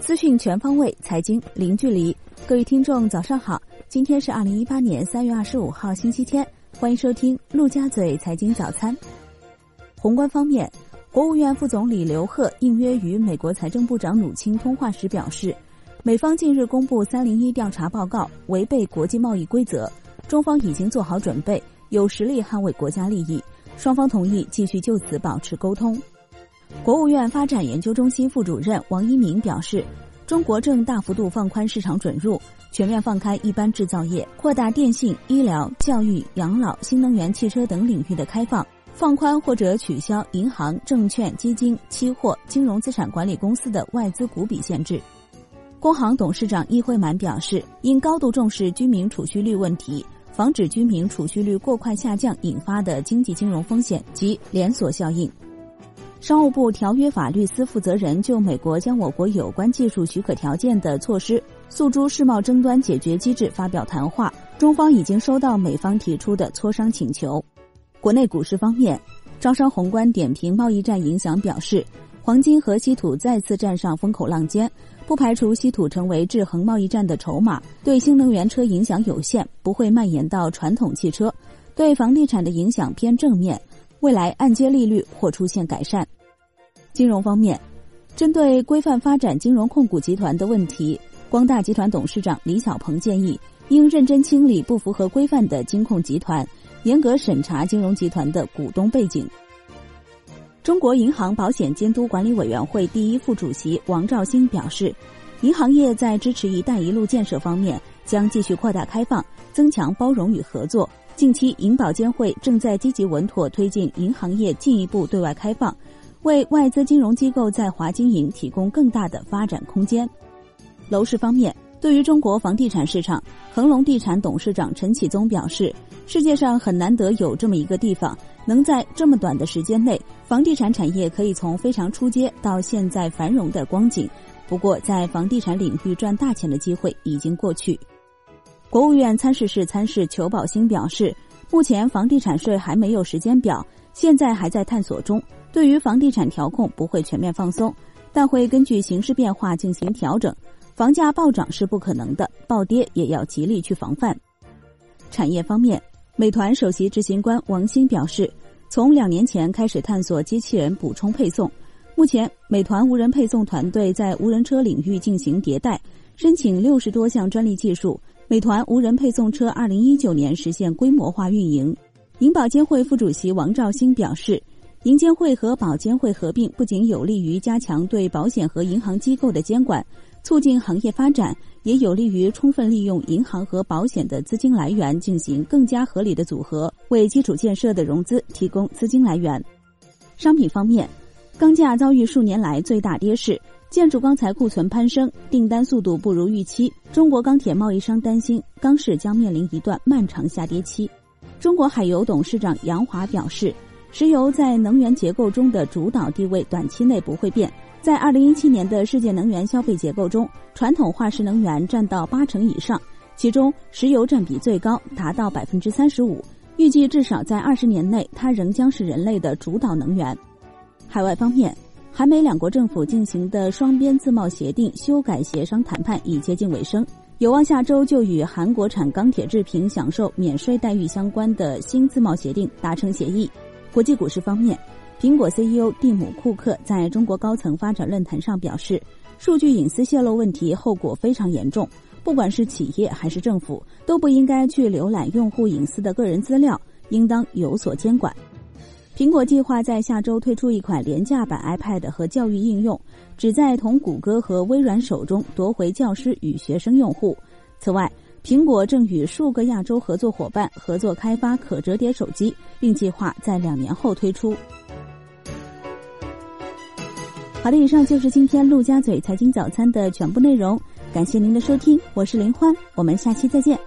资讯全方位，财经零距离。各位听众，早上好！今天是二零一八年三月二十五号，星期天。欢迎收听陆家嘴财经早餐。宏观方面，国务院副总理刘鹤应约与美国财政部长努钦通话时表示，美方近日公布“三零一”调查报告，违背国际贸易规则，中方已经做好准备，有实力捍卫国家利益。双方同意继续就此保持沟通。国务院发展研究中心副主任王一鸣表示，中国正大幅度放宽市场准入，全面放开一般制造业，扩大电信、医疗、教育、养老、新能源汽车等领域的开放，放宽或者取消银行、证券、基金、期货、金融资产管理公司的外资股比限制。工行董事长易会满表示，应高度重视居民储蓄率问题，防止居民储蓄率过快下降引发的经济金融风险及连锁效应。商务部条约法律司负责人就美国将我国有关技术许可条件的措施诉诸世贸争端解决机制发表谈话，中方已经收到美方提出的磋商请求。国内股市方面，招商宏观点评贸易战影响表示，黄金和稀土再次站上风口浪尖，不排除稀土成为制衡贸易战的筹码，对新能源车影响有限，不会蔓延到传统汽车，对房地产的影响偏正面。未来按揭利率或出现改善。金融方面，针对规范发展金融控股集团的问题，光大集团董事长李小鹏建议，应认真清理不符合规范的金控集团，严格审查金融集团的股东背景。中国银行保险监督管理委员会第一副主席王兆新表示，银行业在支持“一带一路”建设方面，将继续扩大开放，增强包容与合作。近期，银保监会正在积极稳妥推进银行业进一步对外开放，为外资金融机构在华经营提供更大的发展空间。楼市方面，对于中国房地产市场，恒隆地产董事长陈启宗表示，世界上很难得有这么一个地方，能在这么短的时间内，房地产产业可以从非常出街到现在繁荣的光景。不过，在房地产领域赚大钱的机会已经过去。国务院参事室参事裘宝兴表示，目前房地产税还没有时间表，现在还在探索中。对于房地产调控不会全面放松，但会根据形势变化进行调整。房价暴涨是不可能的，暴跌也要极力去防范。产业方面，美团首席执行官王兴表示，从两年前开始探索机器人补充配送，目前美团无人配送团队在无人车领域进行迭代，申请六十多项专利技术。美团无人配送车二零一九年实现规模化运营。银保监会副主席王兆星表示，银监会和保监会合并不仅有利于加强对保险和银行机构的监管，促进行业发展，也有利于充分利用银行和保险的资金来源，进行更加合理的组合，为基础建设的融资提供资金来源。商品方面，钢价遭遇数年来最大跌势。建筑钢材库存攀升，订单速度不如预期。中国钢铁贸易商担心钢市将面临一段漫长下跌期。中国海油董事长杨华表示，石油在能源结构中的主导地位短期内不会变。在二零一七年的世界能源消费结构中，传统化石能源占到八成以上，其中石油占比最高，达到百分之三十五。预计至少在二十年内，它仍将是人类的主导能源。海外方面。韩美两国政府进行的双边自贸协定修改协商谈判已接近尾声，有望下周就与韩国产钢铁制品享受免税待遇相关的新自贸协定达成协议。国际股市方面，苹果 CEO 蒂姆·库克在中国高层发展论坛上表示，数据隐私泄露问题后果非常严重，不管是企业还是政府都不应该去浏览用户隐私的个人资料，应当有所监管。苹果计划在下周推出一款廉价版 iPad 和教育应用，旨在从谷歌和微软手中夺回教师与学生用户。此外，苹果正与数个亚洲合作伙伴合作开发可折叠手机，并计划在两年后推出。好的，以上就是今天陆家嘴财经早餐的全部内容，感谢您的收听，我是林欢，我们下期再见。